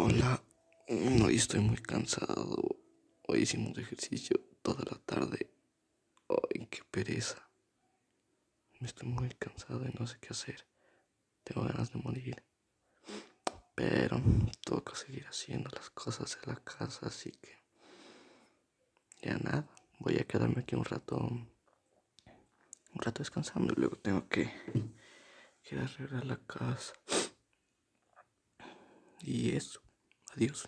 Hola, hoy estoy muy cansado. Hoy hicimos ejercicio toda la tarde. Ay, qué pereza. Estoy muy cansado y no sé qué hacer. Tengo ganas de morir. Pero que seguir haciendo las cosas de la casa, así que ya nada. Voy a quedarme aquí un rato, un rato descansando y luego tengo que, que arreglar la casa. Y eso. Adiós.